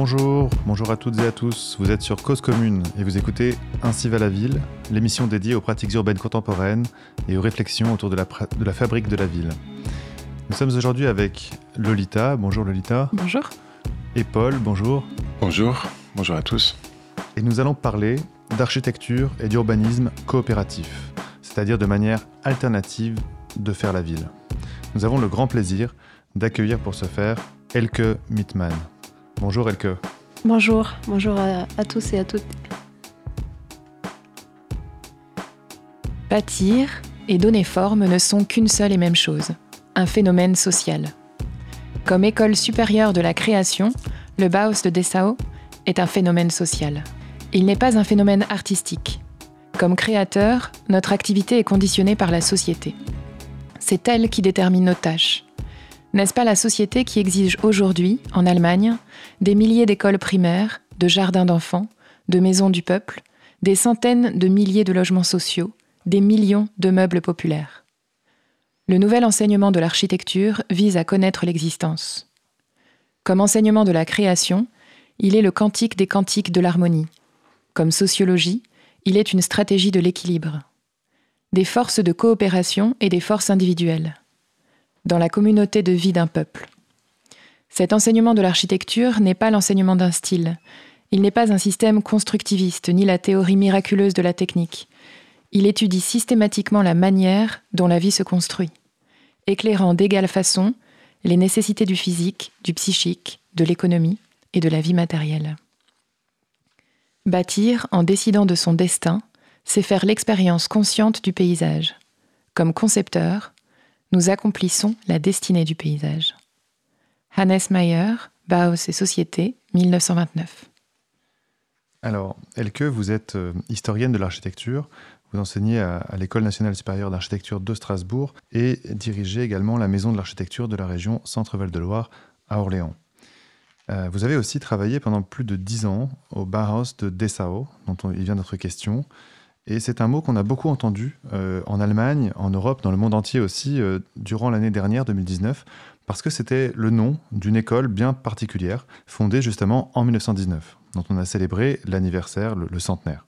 Bonjour, bonjour à toutes et à tous. Vous êtes sur Cause Commune et vous écoutez Ainsi va la ville, l'émission dédiée aux pratiques urbaines contemporaines et aux réflexions autour de la, de la fabrique de la ville. Nous sommes aujourd'hui avec Lolita. Bonjour Lolita. Bonjour. Et Paul, bonjour. Bonjour, bonjour à tous. Et nous allons parler d'architecture et d'urbanisme coopératif, c'est-à-dire de manière alternative de faire la ville. Nous avons le grand plaisir d'accueillir pour ce faire Elke Mittmann. Bonjour Elke. Bonjour, bonjour à, tous et à toutes. Bâtir et donner forme ne sont qu'une seule et même chose, un phénomène social. Comme école supérieure de la création, le Bauhaus de Dessau est un phénomène social. Il n'est pas un phénomène artistique. Comme créateur, notre activité est conditionnée par la société. C'est elle qui détermine nos tâches. N'est-ce pas la société qui exige aujourd'hui, en Allemagne, des milliers d'écoles primaires, de jardins d'enfants, de maisons du peuple, des centaines de milliers de logements sociaux, des millions de meubles populaires? Le nouvel enseignement de l'architecture vise à connaître l'existence. Comme enseignement de la création, il est le cantique des cantiques de l'harmonie. Comme sociologie, il est une stratégie de l'équilibre. Des forces de coopération et des forces individuelles. Dans la communauté de vie d'un peuple. Cet enseignement de l'architecture n'est pas l'enseignement d'un style. Il n'est pas un système constructiviste ni la théorie miraculeuse de la technique. Il étudie systématiquement la manière dont la vie se construit éclairant d'égale façon les nécessités du physique, du psychique, de l'économie et de la vie matérielle. Bâtir, en décidant de son destin, c'est faire l'expérience consciente du paysage. Comme concepteur, nous accomplissons la destinée du paysage. Hannes Mayer, Bauhaus et Société, 1929. Alors, Elke, vous êtes euh, historienne de l'architecture. Vous enseignez à, l'École nationale supérieure d'architecture de Strasbourg et dirigez également la maison de l'architecture de la région Centre-Val de Loire à Orléans. Euh, vous avez aussi travaillé pendant plus de dix ans au Bauhaus de Dessau, dont il vient notre question. Et c'est un mot qu'on a beaucoup entendu euh, en Allemagne, en Europe, dans le monde entier aussi, euh, durant l'année dernière, 2019, parce que c'était le nom d'une école bien particulière, fondée justement en 1919, dont on a célébré l'anniversaire, le centenaire.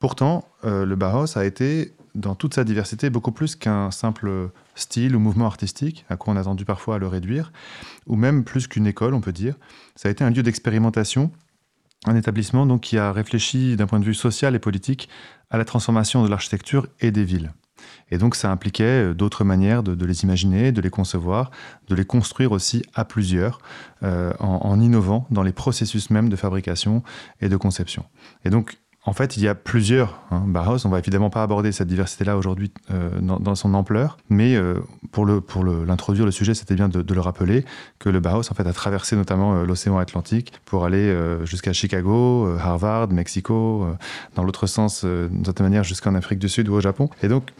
Pourtant, euh, le Bauhaus a été, dans toute sa diversité, beaucoup plus qu'un simple style ou mouvement artistique, à quoi on a tendu parfois à le réduire, ou même plus qu'une école, on peut dire. Ça a été un lieu d'expérimentation, un établissement donc, qui a réfléchi d'un point de vue social et politique à la transformation de l'architecture et des villes. Et donc ça impliquait euh, d'autres manières de, les imaginer, de les concevoir, de les construire aussi à plusieurs, euh, en, en, innovant dans les processus même de fabrication et de conception. Et donc en fait, il y a plusieurs hein, Bauhaus. On va évidemment pas aborder cette diversité-là aujourd'hui euh, dans, son ampleur, mais euh, pour l'introduire le, sujet, c'était bien de, le rappeler que le Bauhaus fait a traversé notamment euh, l'océan Atlantique pour aller jusqu'à Chicago, Harvard, Mexico, dans l'autre sens, d'une certaine manière jusqu'en Afrique du Sud ou au Japon. Et donc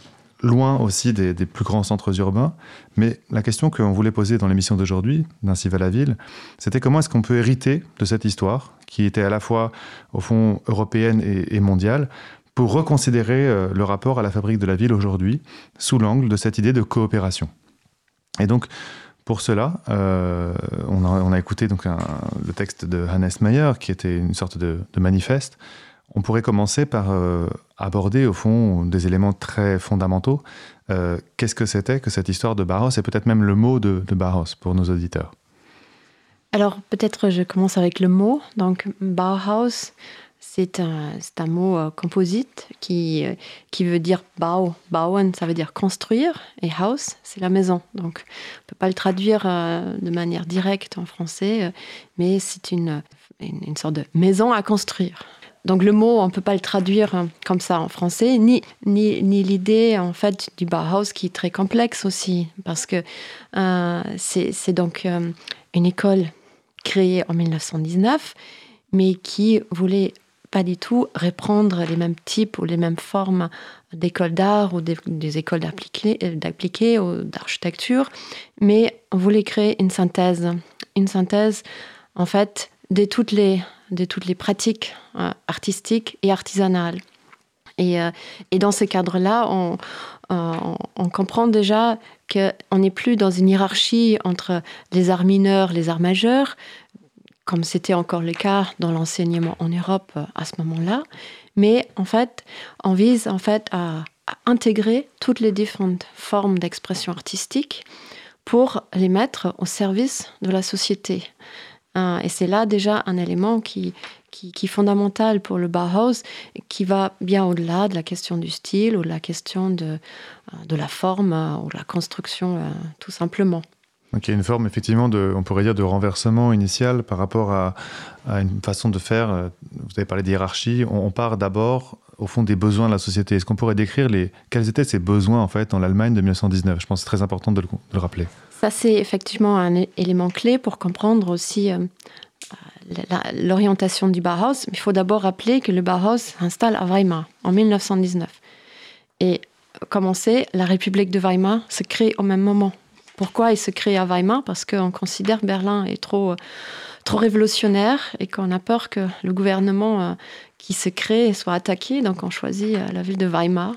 loin aussi des, plus grands centres urbains. Mais la question qu'on voulait poser dans l'émission d'aujourd'hui, d'Ainsi va la ville, c'était comment est-ce qu'on peut hériter de cette histoire, qui était à la fois, au fond, européenne et, mondiale, pour reconsidérer euh, le rapport à la fabrique de la ville aujourd'hui, sous l'angle de cette idée de coopération. Et donc, pour cela, euh, on, a, écouté donc le texte de Hannes Mayer, qui était une sorte de manifeste, on pourrait commencer par euh, aborder au fond des éléments très fondamentaux. Euh, qu'est-ce que c'était que cette histoire de Barros et peut-être même le mot de, de Barros pour nos auditeurs? Alors peut-être je commence avec le mot. Donc Bauhaus, c'est un, un, mot euh, composite qui, qui veut dire Bau. Bauen, ça veut dire construire et Haus, c'est la maison. Donc on ne peut pas le traduire de manière directe en français, mais c'est une, une sorte de maison à construire. Donc le mot, on ne peut pas le traduire hein, comme ça en français, ni, ni, ni l'idée en fait du Bauhaus qui est très complexe aussi, parce que euh, c'est donc euh, une école créée en 1919, mais qui voulait pas du tout reprendre les mêmes types ou les mêmes formes d'écoles d'art ou des, écoles d'appliqué ou d'architecture, mais voulait créer une synthèse, une synthèse en fait de toutes les de toutes les pratiques euh, artistiques et artisanales. Et, euh, et dans ce cadre-là, on, euh, on, comprend déjà qu'on n'est plus dans une hiérarchie entre les arts mineurs, les arts majeurs, comme c'était encore le cas dans l'enseignement en Europe à ce moment-là. Mais en fait, on vise en fait à, intégrer toutes les différentes formes d'expression artistique pour les mettre au service de la société. Et c'est là déjà un élément qui, qui, est fondamental pour le Bauhaus, qui va bien au-delà de la question du style ou de la question de, de la forme ou de la construction, tout simplement. Donc il y a une forme effectivement de, on pourrait dire, de renversement initial par rapport à, une façon de faire. Euh, vous avez parlé d'hierarchie. On, part d'abord au fond des besoins de la société. Est-ce qu'on pourrait décrire les, quels étaient ces besoins en fait dans l'Allemagne de 1919 Je pense que c'est très important de le, rappeler. Ça c'est effectivement un élément clé pour comprendre aussi euh, l'orientation du Bauhaus. Il faut d'abord rappeler que le Bauhaus s'installe à Weimar en 1919. Et comme on sait, la République de Weimar se crée au même moment. Pourquoi il se crée à Weimar? Parce qu'on considère Berlin est trop, euh, trop révolutionnaire et qu'on a peur que le gouvernement euh, qui se crée soit attaqué. Donc on choisit euh, la ville de Weimar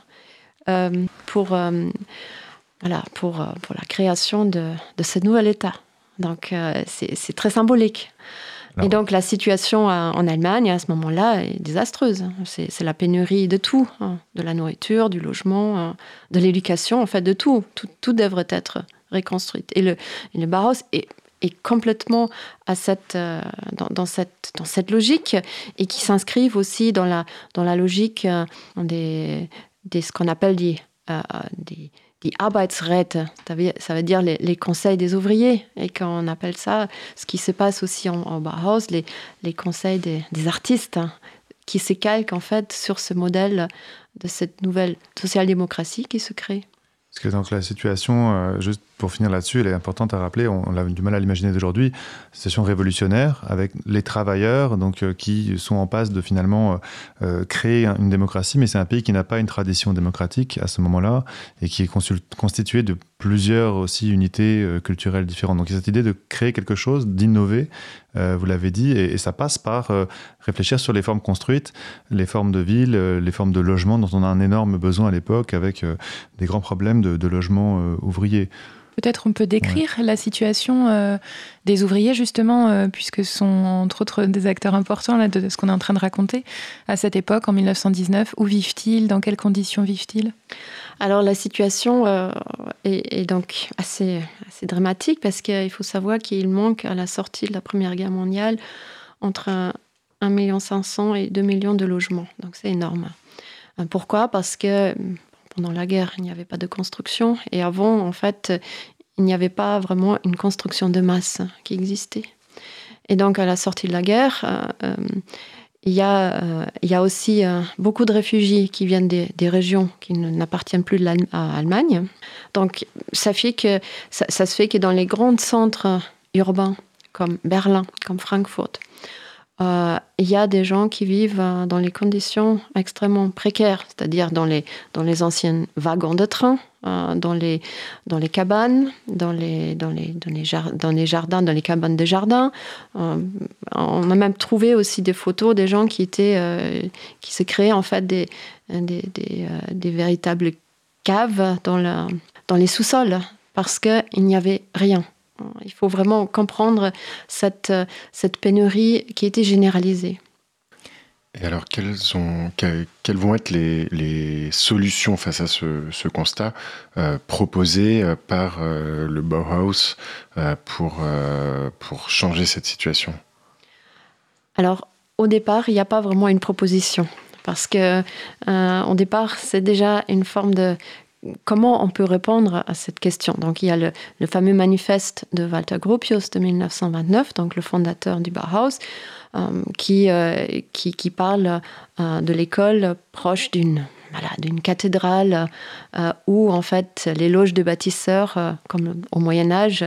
pour, voilà, pour, pour la création de, de ce nouvel État. Donc c'est très symbolique. Et donc la situation en Allemagne à ce moment-là est désastreuse. C'est la pénurie de tout, hein. de la nourriture, du logement, de l'éducation, en fait de tout. Tout, tout devrait être reconstruite. Et le, le Barros est, est complètement à cette, euh, dans, cette, dans cette logique et qui s'inscrivent aussi dans la, dans la logique euh, des, des, ce qu'on appelle des, euh, des, des Arbeitsräte, ça veut dire les, conseils des ouvriers. Et quand on appelle ça, ce qui se passe aussi en, en Bauhaus, les, conseils des, artistes, hein, qui se en fait sur ce modèle de cette nouvelle social-démocratie qui se crée. Parce que donc la situation, juste pour finir là-dessus, elle est importante à rappeler, on, a du mal à l'imaginer d'aujourd'hui, situation révolutionnaire avec les travailleurs donc, euh, qui sont en passe de finalement euh, euh, créer une démocratie, mais c'est un pays qui n'a pas une tradition démocratique à ce moment-là et qui est constitué de plusieurs aussi unités culturelles différentes. Donc cette idée de créer quelque chose, d'innover, vous l'avez dit, et, ça passe par réfléchir sur les formes construites, les formes de ville, les formes de logement dont on a un énorme besoin à l'époque avec des grands problèmes de, de logement ouvrier. Peut-être on peut décrire la situation euh, des ouvriers, justement, euh, puisque ce sont entre autres des acteurs importants là, de, ce qu'on est en train de raconter à cette époque, en 1919. Où vivent-ils? Dans quelles conditions vivent-ils? Alors la situation euh, est, donc assez, assez dramatique parce qu'il faut savoir qu'il manque à la sortie de la Première Guerre mondiale entre 1 500 000 et 2 millions de logements. Donc c'est énorme. Pourquoi? Parce que pendant la guerre, il n'y avait pas de construction. Et avant, en fait, il n'y avait pas vraiment une construction de masse qui existait. Et donc, à la sortie de la guerre, euh, euh, il, y a, euh, il y a aussi beaucoup de réfugiés qui viennent des, régions qui n'appartiennent plus à l'Allemagne. Donc, ça, fait que, ça, ça se fait que dans les grands centres urbains, comme Berlin, comme Francfort, euh, il y a des gens qui vivent euh, dans les conditions extrêmement précaires, c'est-à-dire dans les, dans anciens wagons de train, euh, dans, les, cabanes, dans les, jardins, dans les cabanes de jardin. on a même trouvé aussi des photos des gens qui, se créaient en fait des, des, des, des véritables caves dans les sous-sols parce qu'il n'y avait rien. Il faut vraiment comprendre cette, cette pénurie qui était généralisée. Et alors, quelles, sont, quelles, vont être les, les, solutions face à ce, ce constat euh, proposées euh, par euh, le Bauhaus pour, pour changer cette situation? Alors, au départ, il n'y a pas vraiment une proposition. Parce que, au départ, c'est déjà une forme de comment on peut répondre à cette question. Donc, il y a le, fameux manifeste de Walter Gropius de 1929, donc le fondateur du Bauhaus, euh, euh, qui, qui, parle euh, de l'école proche d'une d'une cathédrale euh, où en fait les loges de bâtisseurs, euh, comme au Moyen Âge,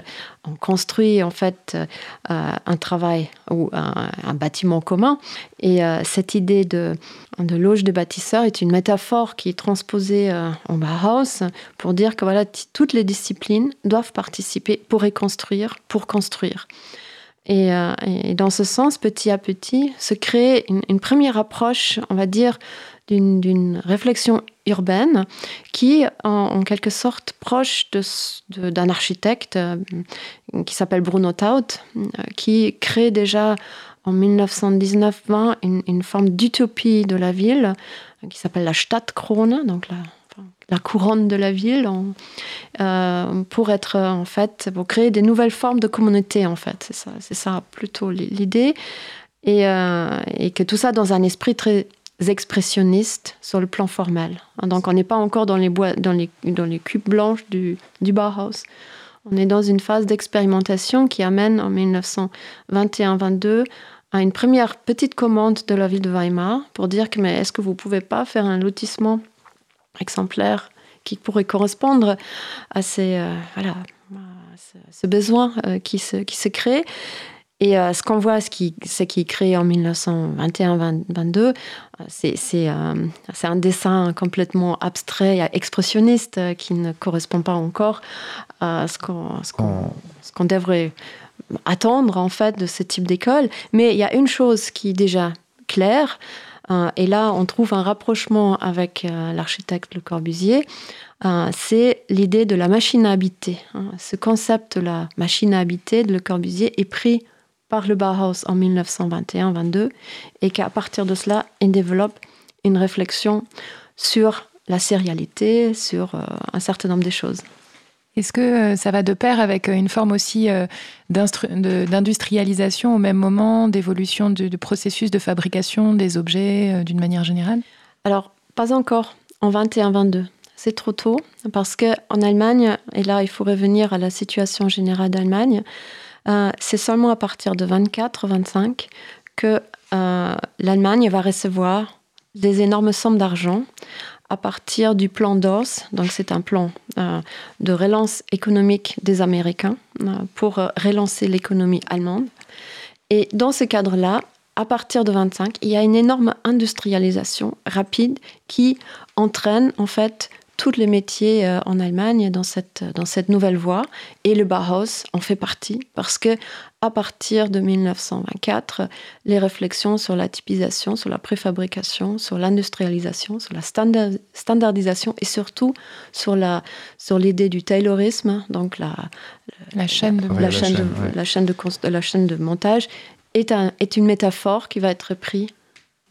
ont construit en fait euh, un travail ou un, bâtiment commun. Et cette idée de, de loge de bâtisseurs est une métaphore qui est transposée en Bauhaus pour dire que voilà, toutes les disciplines doivent participer pour reconstruire, pour construire. Et, dans ce sens, petit à petit, se crée une première approche, on va dire, d'une réflexion urbaine qui est en, quelque sorte proche d'un architecte qui s'appelle Bruno Taut, qui crée déjà en 1919-20 une, forme d'utopie de la ville qui s'appelle la Stadtkrone, donc la, couronne de la ville, euh, pour être en fait pour créer des nouvelles formes de communauté en fait. C'est ça, c'est ça plutôt l'idée, et, euh, et, que tout ça dans un esprit très expressionniste sur le plan formel. Donc on n'est pas encore dans les bois, dans les cubes blanches du, Bauhaus. On est dans une phase d'expérimentation qui amène en 1921-22 à une première petite commande de la ville de Weimar pour dire que mais est-ce que vous pouvez pas faire un lotissement exemplaire qui pourrait correspondre à ces euh, voilà ce, besoin euh, qui se qui se crée? Et euh, ce qu'on voit, ce qui, ce qui est créé en 1921-22, c'est c'est un dessin complètement abstrait, et expressionniste, qui ne correspond pas encore à ce qu'on ce qu'on devrait attendre en fait de ce type d'école. Mais il y a une chose qui est déjà claire, euh, et là on trouve un rapprochement avec euh, l'architecte Le Corbusier, euh, c'est l'idée de la machine à habiter. Hein. Ce concept de la machine à habiter de Le Corbusier est pris par le Bauhaus en 1921-22 et qu'à partir de cela, il développe une réflexion sur la sérialité, sur un certain nombre de choses. Est-ce que euh, ça va de pair avec euh, une forme aussi euh, d'industrialisation au même moment, d'évolution du, processus de fabrication des objets d'une manière générale? Alors, pas encore en 21-22. C'est trop tôt parce qu'en Allemagne, et là il faut revenir à la situation générale d'Allemagne, c'est seulement à partir de 24-25 que l'Allemagne va recevoir des énormes sommes d'argent à partir du plan DOS, donc c'est un plan euh, de relance économique des Américains euh, pour euh, relancer l'économie allemande. Et dans ce cadre-là, à partir de 25, il y a une énorme industrialisation rapide qui entraîne en fait tous les métiers euh, en Allemagne dans cette, dans cette nouvelle voie. Et le Bauhaus en fait partie parce que à partir de 1924, les réflexions sur la typisation, sur la préfabrication, sur l'industrialisation, sur la standardisation et surtout sur la sur l'idée du taylorisme, donc la, la chaîne de, la, chaîne, de, la chaîne de, la chaîne de montage, est, un, est une métaphore qui va être prise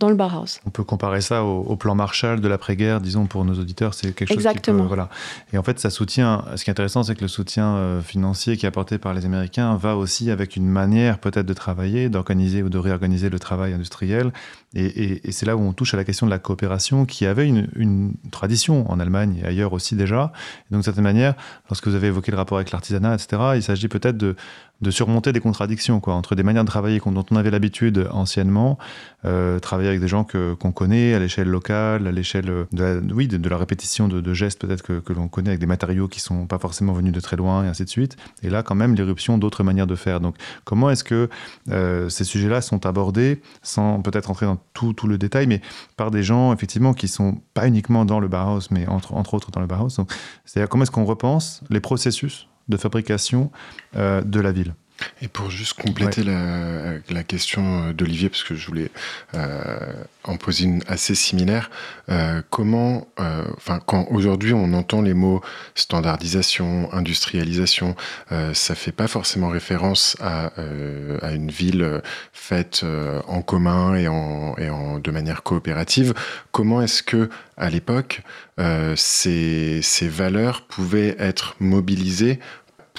dans le Bauhaus. On peut comparer ça au, plan Marshall de l'après-guerre, disons pour nos auditeurs, c'est quelque chose Exactement. Qui voilà. Et en fait, ça soutient. Ce qui est intéressant, c'est que le soutien euh, financier qui est apporté par les Américains va aussi avec une manière peut-être de travailler, d'organiser ou de réorganiser le travail industriel. Et, c'est là où on touche à la question de la coopération, qui avait une, tradition en Allemagne et ailleurs aussi déjà. donc, de certaine manière, lorsque vous avez évoqué le rapport avec l'artisanat, etc., il s'agit peut-être de, de surmonter des contradictions quoi, entre des manières de travailler dont on avait l'habitude anciennement, euh, travailler avec des gens qu'on connaît à l'échelle locale, à l'échelle de la, oui, de, la répétition de, gestes peut-être que, que, l'on connaît avec des matériaux qui sont pas forcément venus de très loin et ainsi de suite. Et là, quand même, l'éruption d'autres manières de faire. Donc, comment est-ce que euh, ces sujets-là sont abordés sans peut-être entrer dans tout, tout, le détail, mais par des gens effectivement qui sont pas uniquement dans le Bauhaus, mais entre, entre autres dans le Bauhaus. c'est-à-dire comment est-ce qu'on repense les processus de fabrication euh, de la ville. Et pour juste compléter la, la, question d'Olivier, parce que je voulais euh, en poser une assez similaire, euh, comment, euh, enfin, quand aujourd'hui on entend les mots standardisation, industrialisation, ça fait pas forcément référence à, à une ville faite en commun et, en, et en, de manière coopérative. Comment est-ce que à l'époque ces, ces valeurs pouvaient être mobilisées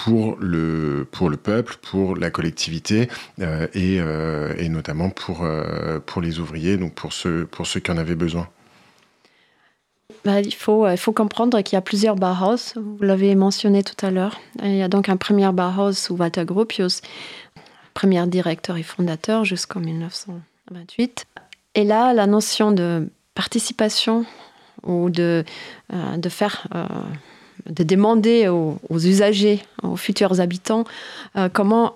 pour le, pour le peuple, pour la collectivité euh, et, euh, et, notamment pour, euh, pour les ouvriers, donc pour ceux, pour ceux qui en avaient besoin. Bah, il, faut, il faut comprendre qu'il y a plusieurs Bauhaus, vous l'avez mentionné tout à l'heure. Il y a donc un premier Bauhaus sous Walter Gropius, premier directeur et fondateur jusqu'en 1928. Et là, la notion de participation ou de, de faire de demander aux, usagers, aux futurs habitants, euh, comment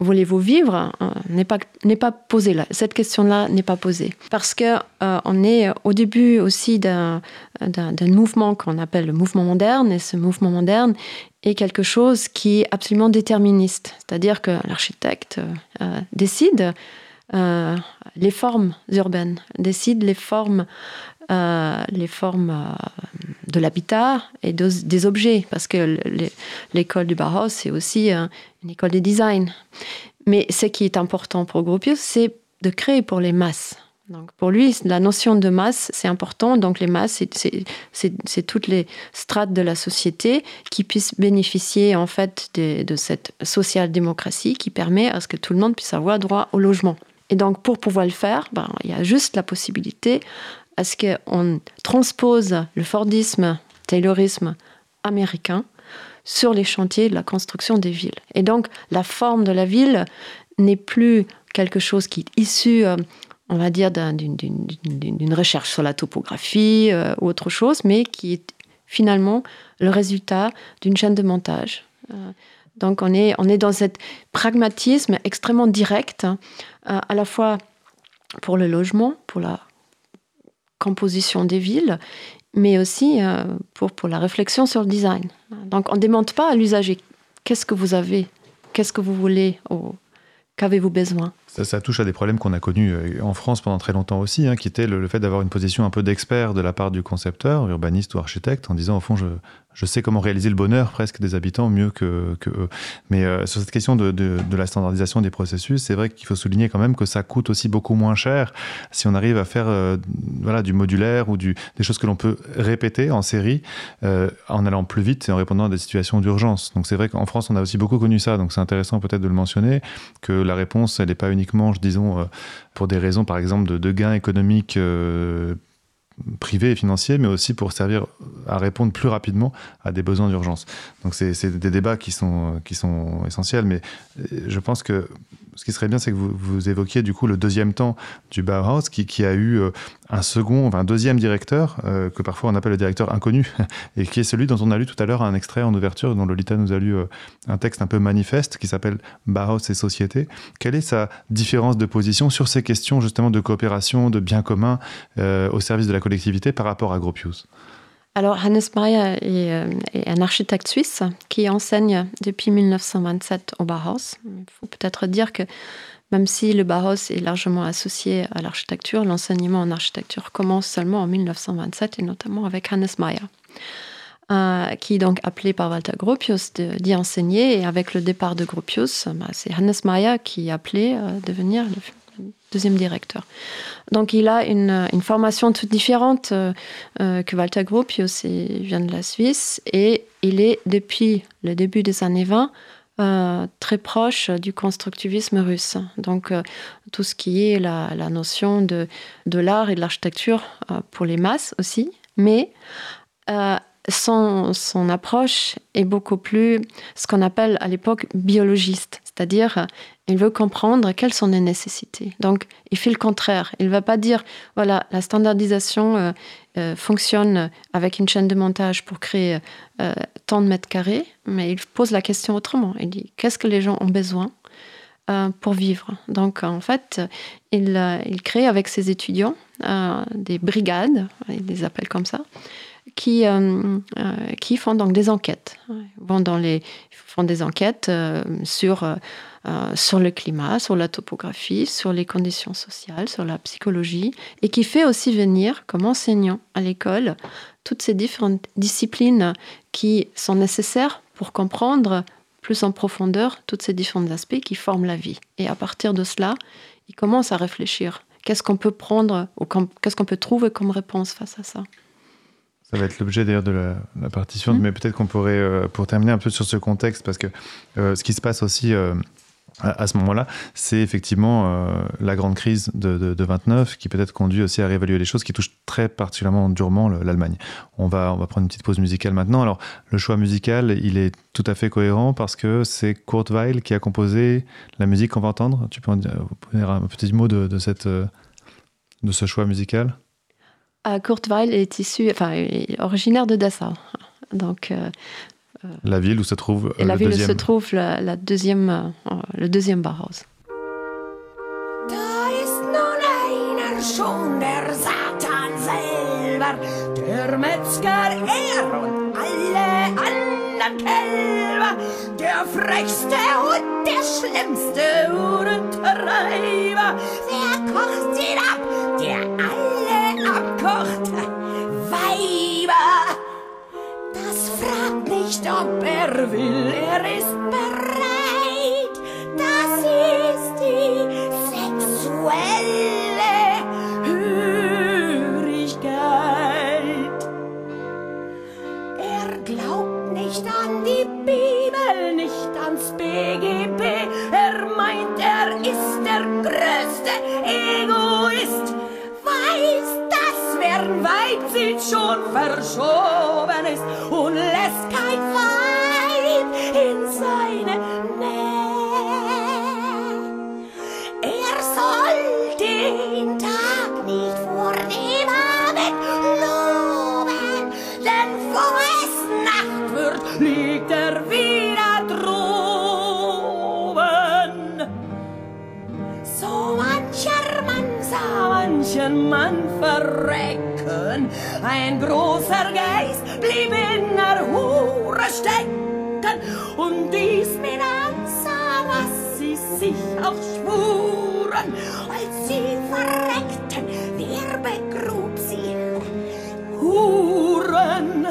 voulez-vous vivre euh, n'est pas pas posée. Cette question-là n'est pas posée parce que euh, on est au début aussi d'un mouvement qu'on appelle le mouvement moderne et ce mouvement moderne est quelque chose qui est absolument déterministe, c'est-à-dire que l'architecte décide les formes urbaines, décide les formes, les formes de l'habitat et des objets, parce que l'école du Bauhaus, c'est aussi une école de design. Mais ce qui est important pour Gropius, c'est de créer pour les masses. Donc pour lui, la notion de masse, c'est important. Donc les masses, c'est toutes les strates de la société qui puissent bénéficier en fait de, de cette social-démocratie qui permet à ce que tout le monde puisse avoir droit au logement. Et donc pour pouvoir le faire, ben, il y a juste la possibilité à ce qu'on transpose le Fordisme, Taylorisme américain sur les chantiers de la construction des villes. Et donc la forme de la ville n'est plus quelque chose qui est issu euh, on va dire, d'une recherche sur la topographie euh, ou autre chose, mais qui est finalement le résultat d'une chaîne de montage. Euh, donc on est, on est dans cet pragmatisme extrêmement direct, hein, à la fois pour le logement, pour la composition des villes, mais aussi pour, pour la réflexion sur le design. Donc on ne demande pas à l'usager. Qu'est-ce que vous avez, qu'est-ce que vous voulez, qu'avez-vous besoin? Ça, touche à des problèmes qu'on a connus euh, en France pendant très longtemps aussi, hein, qui était le, le fait d'avoir une position un peu d'expert de la part du concepteur, urbaniste ou architecte, en disant au fond, je, je sais comment réaliser le bonheur presque des habitants mieux que, eux. Mais euh, sur cette question de, la standardisation des processus, c'est vrai qu'il faut souligner quand même que ça coûte aussi beaucoup moins cher si on arrive à faire euh, voilà, du modulaire ou des choses que l'on peut répéter en série euh, en allant plus vite et en répondant à des situations d'urgence. Donc c'est vrai qu'en France, on a aussi beaucoup connu ça, donc c'est intéressant peut-être de le mentionner, que la réponse, elle n'est pas uniquement, disons, pour des raisons par exemple de gains économiques privé et financier, mais aussi pour servir à répondre plus rapidement à des besoins d'urgence. Donc c'est des débats qui sont, qui sont essentiels, mais euh, je pense que ce qui serait bien, c'est que vous, évoquiez du coup le deuxième temps du Bauhaus, qui, qui a eu euh, un second, enfin un deuxième directeur, euh, que parfois on appelle le directeur inconnu, et qui est celui dont on a lu tout à l'heure un extrait en ouverture, dont Lolita nous a lu euh, un texte un peu manifeste qui s'appelle Bauhaus et société. Quelle est sa différence de position sur ces questions justement de coopération, de bien commun au service de la collectivité par rapport à Gropius? Alors, Hannes Maria est, est, un architecte suisse qui enseigne depuis 1927 au Bauhaus. Il faut peut-être dire que même si le Bauhaus est largement associé à l'architecture, l'enseignement en architecture commence seulement en 1927 et notamment avec Hannes Mayer. Euh, qui est donc appelé par Walter Gropius d'y enseigner. Et avec le départ de Gropius, bah, c'est Hannes Mayer qui est appelé à devenir le deuxième directeur. Donc il a une, formation toute différente euh, euh, que Walter Gropius, il vient de la Suisse et il est depuis le début des années 20 euh, très proche du constructivisme russe. Donc tout ce qui est la, notion de, l'art et de l'architecture pour les masses aussi, mais son, approche est beaucoup plus ce qu'on appelle à l'époque biologiste, c'est-à-dire il veut comprendre quelles sont les nécessités. Donc il fait le contraire. Il ne va pas dire voilà la standardisation euh, euh, fonctionne avec une chaîne de montage pour créer euh, tant de mètres carrés, mais il pose la question autrement. Il dit qu'est-ce que les gens ont besoin pour vivre? Donc en fait, il, il crée avec ses étudiants des brigades, il les appelle comme ça, qui, euh, euh, qui font donc des enquêtes. Ils, vont dans les, font des enquêtes euh, sur, sur le climat, sur la topographie, sur les conditions sociales, sur la psychologie, et qui fait aussi venir comme enseignant à l'école toutes ces différentes disciplines qui sont nécessaires pour comprendre plus en profondeur tous ces différents aspects qui forment la vie. Et à partir de cela, ils commencent à réfléchir. Qu'est-ce qu'on peut prendre ou qu'est-ce qu'on peut trouver comme réponse face à ça? Ça va être l'objet d'ailleurs de la, partition, mmh. mais peut-être qu'on pourrait, euh, pour terminer un peu sur ce contexte, parce que euh, ce qui se passe aussi euh, à, ce moment-là, c'est effectivement la grande crise de, 29 qui peut-être conduit aussi à réévaluer les choses, qui touche très particulièrement durement l'Allemagne. On va, on va prendre une petite pause musicale maintenant. Alors, le choix musical, il est tout à fait cohérent parce que c'est Kurt Weill qui a composé la musique qu'on va entendre. Tu peux en dire, un petit mot de, de, cette, de ce choix musical? Kurt Weill est issu, enfin, est originaire de Dessau. Donc, euh, la ville où se trouve et la ville deuxième... où se trouve la, la deuxième, euh, le deuxième Bauhaus. Da ist nun einer schon der Satan selber, der Metzger er und alle den Kälber, der frechste und der schlimmste Uhrentreiber. Wer kocht ihn ab, der alle abkocht? Weiber! Das fragt nicht, ob er will, er ist bereit. 저 ein großer Geist blieb in der Hure stecken, und dies mit ansah, was sie sich auch schwuren, als sie verreckten, wer begrub sie? Huren!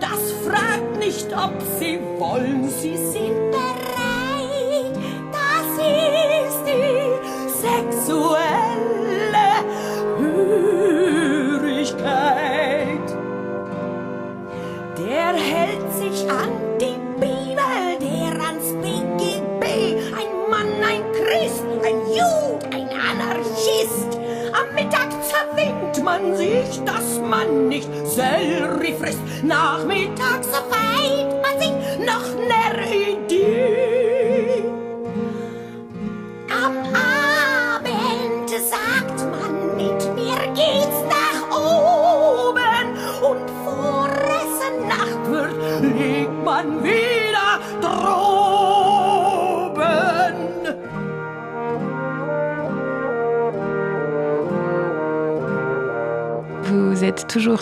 Das fragt nicht, ob sie wollen, sie sind Nachmittag.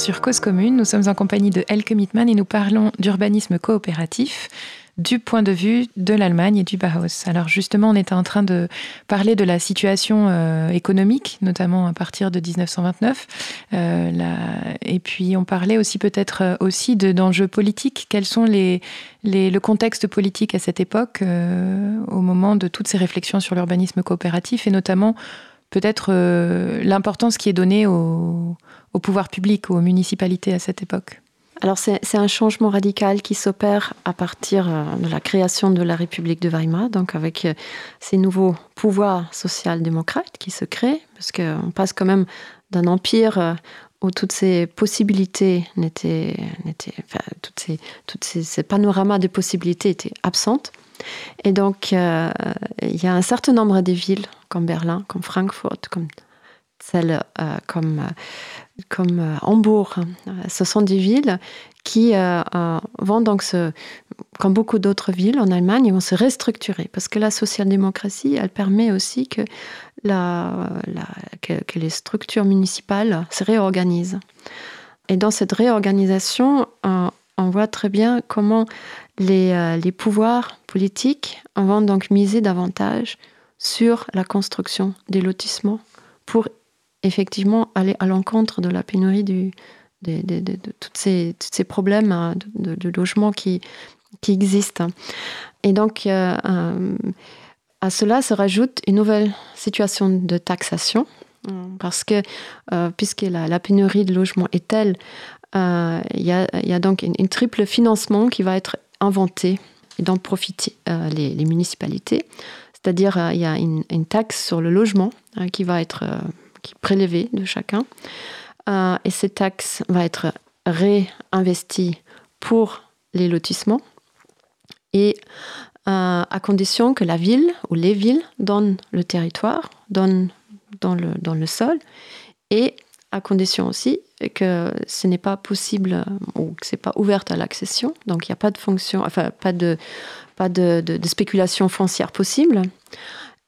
Sur Cause Commune. Nous sommes en compagnie de Elke Mittmann et nous parlons d'urbanisme coopératif du point de vue de l'Allemagne et du Bauhaus. Alors justement, on était en train de parler de la situation euh, économique, notamment à partir de 1929. Euh. Et puis on parlait aussi peut-être euh, aussi de- d'enjeux politiques. Quels sont les, les- le contexte politique à cette époque, au moment de toutes ces réflexions sur l'urbanisme coopératif, et notamment peut-être l'importance qui est donnée au, au pouvoir public, aux municipalités à cette époque. Alors c'est un changement radical qui s'opère à partir euh, de la création de la République de Weimar, donc avec euh, ces nouveaux pouvoirs social-démocrates qui se créent, parce qu'on passe quand même d'un empire euh, où toutes ces possibilités n'étaient, enfin, toutes ces, toutes ces, panoramas de possibilités étaient absentes. Et donc il y a un certain nombre de villes comme Berlin, comme Francfort, comme celles comme comme euh, Hambourg. Euh, Ce sont des villes qui euh, vont donc se, comme beaucoup d'autres villes en Allemagne, vont se restructurer parce que la social-démocratie, elle permet aussi que, les structures municipales se réorganisent. Et dans cette réorganisation, on voit très bien comment les, les pouvoirs politiques vont donc miser davantage sur la construction des lotissements pour effectivement aller à l'encontre de la pénurie du, de, de, de, de toutes ces, tous ces problèmes hein, de, logement qui, qui existent. Et donc, euh, euh, à cela se rajoute une nouvelle situation de taxation, euh, parce que euh, puisque la, la pénurie de logement est telle, euh, il y, a, il y a donc une, une triple financement qui va être inventé et dont profitent euh, les, les municipalités. C'est-à-dire, euh, il y a une, une taxe sur le logement hein, qui va être euh, qui est prélevée de chacun. Euh, et cette taxe va être réinvestie pour les lotissements et euh, à condition que la ville ou les villes donnent le territoire, donnent dans le, dans le sol et à condition aussi que ce n'est pas possible euh, ou que c'est pas ouvert à l'accession, donc il n'y a pas de fonction, enfin pas de pas de, de- de spéculation foncière possible.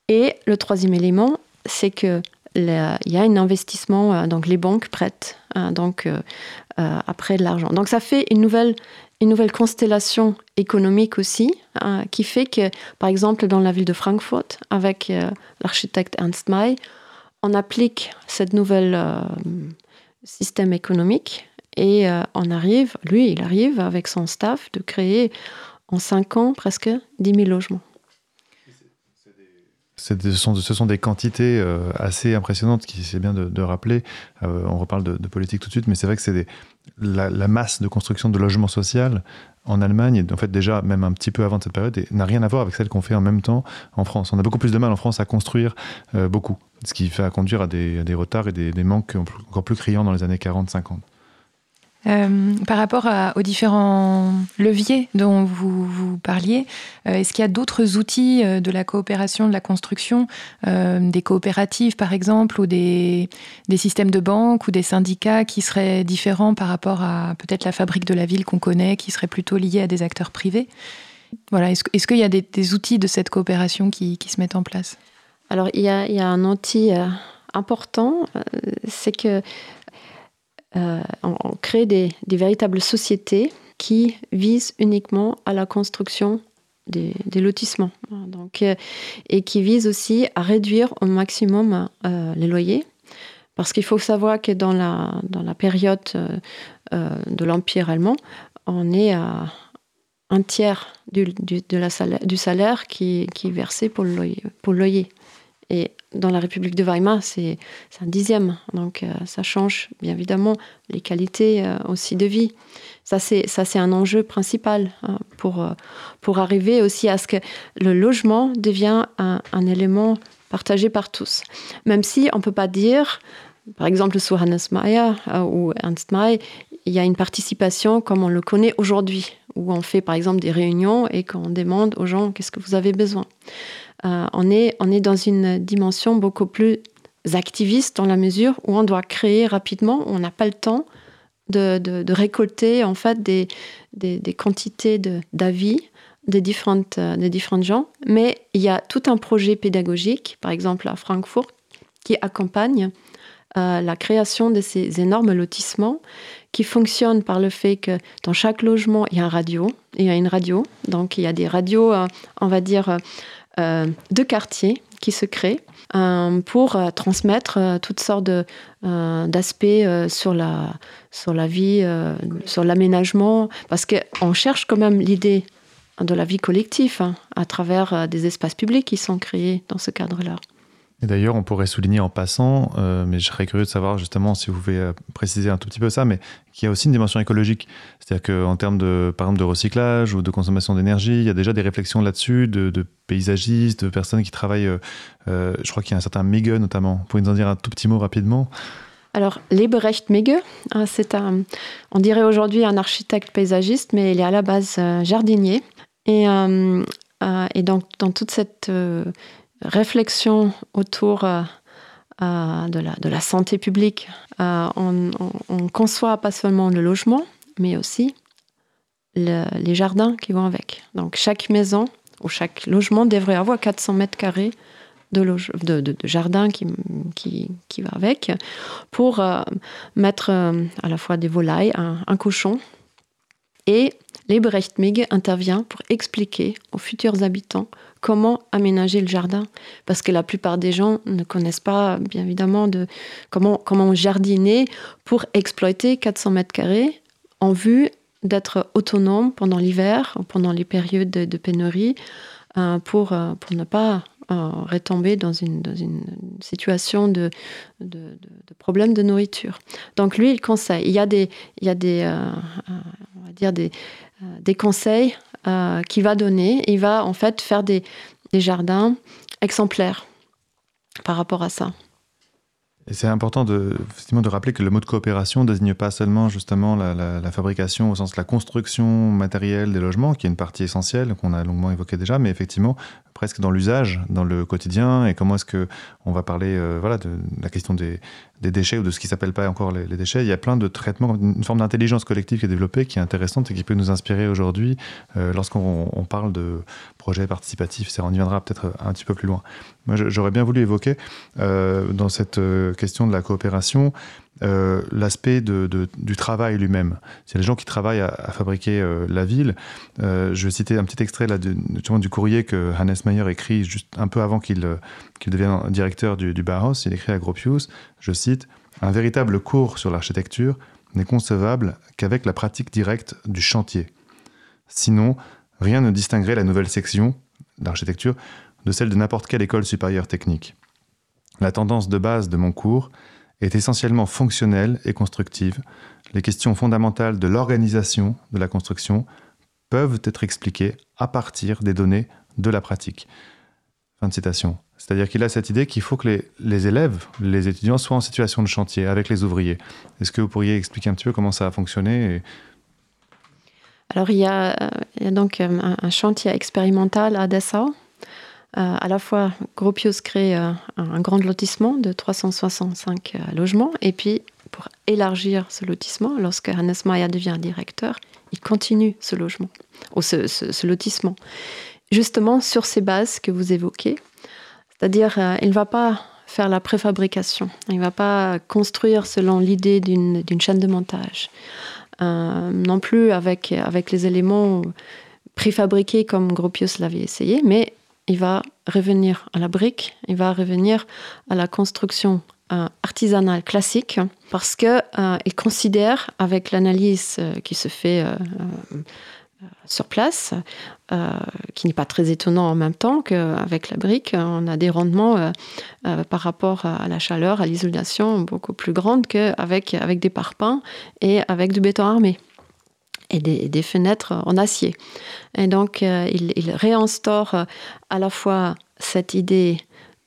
Et le troisième élément, c'est que il y a un investissement, donc les banques prêtent donc, après de l'argent. Donc ça fait une nouvelle, une nouvelle constellation économique aussi, qui fait que, par exemple, dans la ville de Francfort, avec l'architecte Ernst May, on applique cette nouvelle système économique et on arrive, lui, il arrive avec son staff de créer en cinq ans presque 10 000 logements. Ce sont, des quantités euh, assez impressionnantes qui c'est bien de, rappeler. Euh, on reparle de, politique tout de suite, mais c'est vrai que c'est la, masse de construction de logements social en Allemagne, en fait déjà même un petit peu avant cette période, n'a rien à voir avec celle qu'on fait en même temps en France. On a beaucoup plus de mal en France à construire euh, beaucoup, ce qui fait conduire à des, retards et des manques encore plus criants dans les années 40-50. Euh, par rapport aux différents leviers dont vous, vous parliez, euh, est-ce qu'il y a d'autres outils euh, de la coopération, de la construction, des coopératives par exemple, ou des, systèmes de banque ou des syndicats qui seraient différents par rapport à peut-être la fabrique de la ville qu'on connaît, qui seraient plutôt liés à des acteurs privés? Voilà, Est-ce est qu'il y a des, outils de cette coopération qui, qui, se mettent en place? Alors il y, a, il y a un outil important, c'est que euh, on, crée des, véritables sociétés qui visent uniquement à la construction des, lotissements donc, euh, et qui visent aussi à réduire au maximum euh, les loyers. Parce qu'il faut savoir que dans la, période de l'Empire allemand, on est à un tiers du, salaire, qui, est versé pour le loyer. Dans la République de Weimar, c'est un dixième. Donc euh, ça change bien évidemment les qualités euh, aussi de vie. Ça, c'est un enjeu principal hein, pour, euh, pour arriver aussi à ce que le logement devienne un, élément partagé par tous. Même si on ne peut pas dire, par exemple, sous Hannes Mayer ou Ernst May, il y a une participation comme on le connaît aujourd'hui, où on fait par exemple des réunions et qu'on demande aux gens qu'est-ce que vous avez besoin? Euh, on, est, on est dans une dimension beaucoup plus activiste dans la mesure où on doit créer rapidement, on n'a pas le temps de, de, récolter en fait des, des, quantités d'avis des différentes, euh, des différentes gens, mais il y a tout un projet pédagogique, par exemple à Francfort, qui accompagne euh, la création de ces énormes lotissements qui fonctionnent par le fait que dans chaque logement, il y a un radio, il y a une radio, donc il y a des radios, on va dire, euh, de quartiers qui se créent euh, pour euh, transmettre toutes sortes d'aspects sur, la, sur la vie, sur l'aménagement, parce qu'on cherche quand même l'idée de la vie collective hein, à travers des espaces publics qui sont créés dans ce cadre-là. D'ailleurs, on pourrait souligner en passant, euh, mais je serais curieux de savoir justement si vous pouvez euh, préciser un tout petit peu ça, mais qu'il y a aussi une dimension écologique. C'est-à-dire qu'en termes de, par exemple, de recyclage ou de consommation d'énergie, il y a déjà des réflexions là-dessus de, paysagistes, de personnes qui travaillent. Euh, je crois qu'il y a un certain Mege notamment. Vous pouvez nous en dire un tout petit mot rapidement? Alors, Leberecht Mege, c'est un, on dirait aujourd'hui un architecte paysagiste, mais il est à la base jardinier. Et, et donc, dans toute cette réflexion autour euh, euh, de, la, santé publique, euh, on, on, conçoit pas seulement le logement, mais aussi les jardins qui vont avec. Donc chaque maison ou chaque logement devrait avoir 400 mètres carrés de, jardin qui, va avec pour mettre à la fois des volailles, un, un cochon. Et Lebrecht Mig intervient pour expliquer aux futurs habitants comment aménager le jardin. Parce que la plupart des gens ne connaissent pas, bien évidemment, de comment, comment jardiner pour exploiter 400 mètres carrés en vue d'être autonome pendant l'hiver, pendant les périodes de, pénurie, euh, pour, euh, pour ne pas euh, retomber dans une, dans une situation de, de, de, problème de nourriture. Donc lui, il conseille. Il y a des, il y a des, on va dire des, des conseils euh, qui va donner. Il va en fait faire des, jardins exemplaires par rapport à ça. C'est important de, de rappeler que le mot de coopération ne désigne pas seulement justement la, fabrication au sens de la construction matérielle des logements, qui est une partie essentielle qu'on a longuement évoquée déjà, mais effectivement, presque dans l'usage, dans le quotidien, et comment est-ce que on va parler voilà, de, la question des, déchets ou de ce qui s'appelle pas encore les, déchets. Il y a plein de traitements, une forme d'intelligence collective qui est développée, qui est intéressante et qui peut nous inspirer aujourd'hui lorsqu'on parle de projets participatifs. On y viendra peut-être un petit peu plus loin. Moi, j'aurais bien voulu évoquer dans cette question de la coopération euh, l'aspect du travail lui-même. C'est les gens qui travaillent à, fabriquer euh, la ville. Euh, je vais citer un petit extrait du, courrier que Hannes Meyer écrit juste un peu avant qu'il devienne directeur du, du Bauhaus. Il écrit à Gropius, je cite, Un véritable cours sur l'architecture n'est concevable qu'avec la pratique directe du chantier. Sinon, rien ne distinguerait la nouvelle section d'architecture de celle de n'importe quelle école supérieure technique. La tendance de base de mon cours est essentiellement fonctionnelle et constructive. Les questions fondamentales de l'organisation de la construction peuvent être expliquées à partir des données de la pratique. Fin de citation. C'est-à-dire qu'il a cette idée qu'il faut que les, élèves, les étudiants soient en situation de chantier avec les ouvriers. Est-ce que vous pourriez expliquer un petit peu comment ça a fonctionné Alors il y, a, donc euh, un, chantier expérimental à Dessau euh, à la fois, Gropius crée euh, un grand lotissement de 365 euh, logements, et puis pour élargir ce lotissement, lorsque Hannes Meyer devient directeur, il continue ce logement, ou ce, lotissement, justement sur ces bases que vous évoquez. C'est-à-dire, il ne va pas faire la préfabrication, il ne va pas construire selon l'idée d'une chaîne de montage, non plus avec les éléments préfabriqués comme Gropius l'avait essayé, mais il va revenir à la brique, il va revenir à la construction euh, artisanale classique parce que euh, considère avec l'analyse euh, qui se fait sur place, qui n'est pas très étonnant en même temps qu'avec la brique, on a des rendements par rapport à la chaleur, à l'isolation beaucoup plus grandes qu'avec avec des parpaings et avec du béton armé des, fenêtres en acier. Et donc, euh, il, réinstaure euh, à la fois cette idée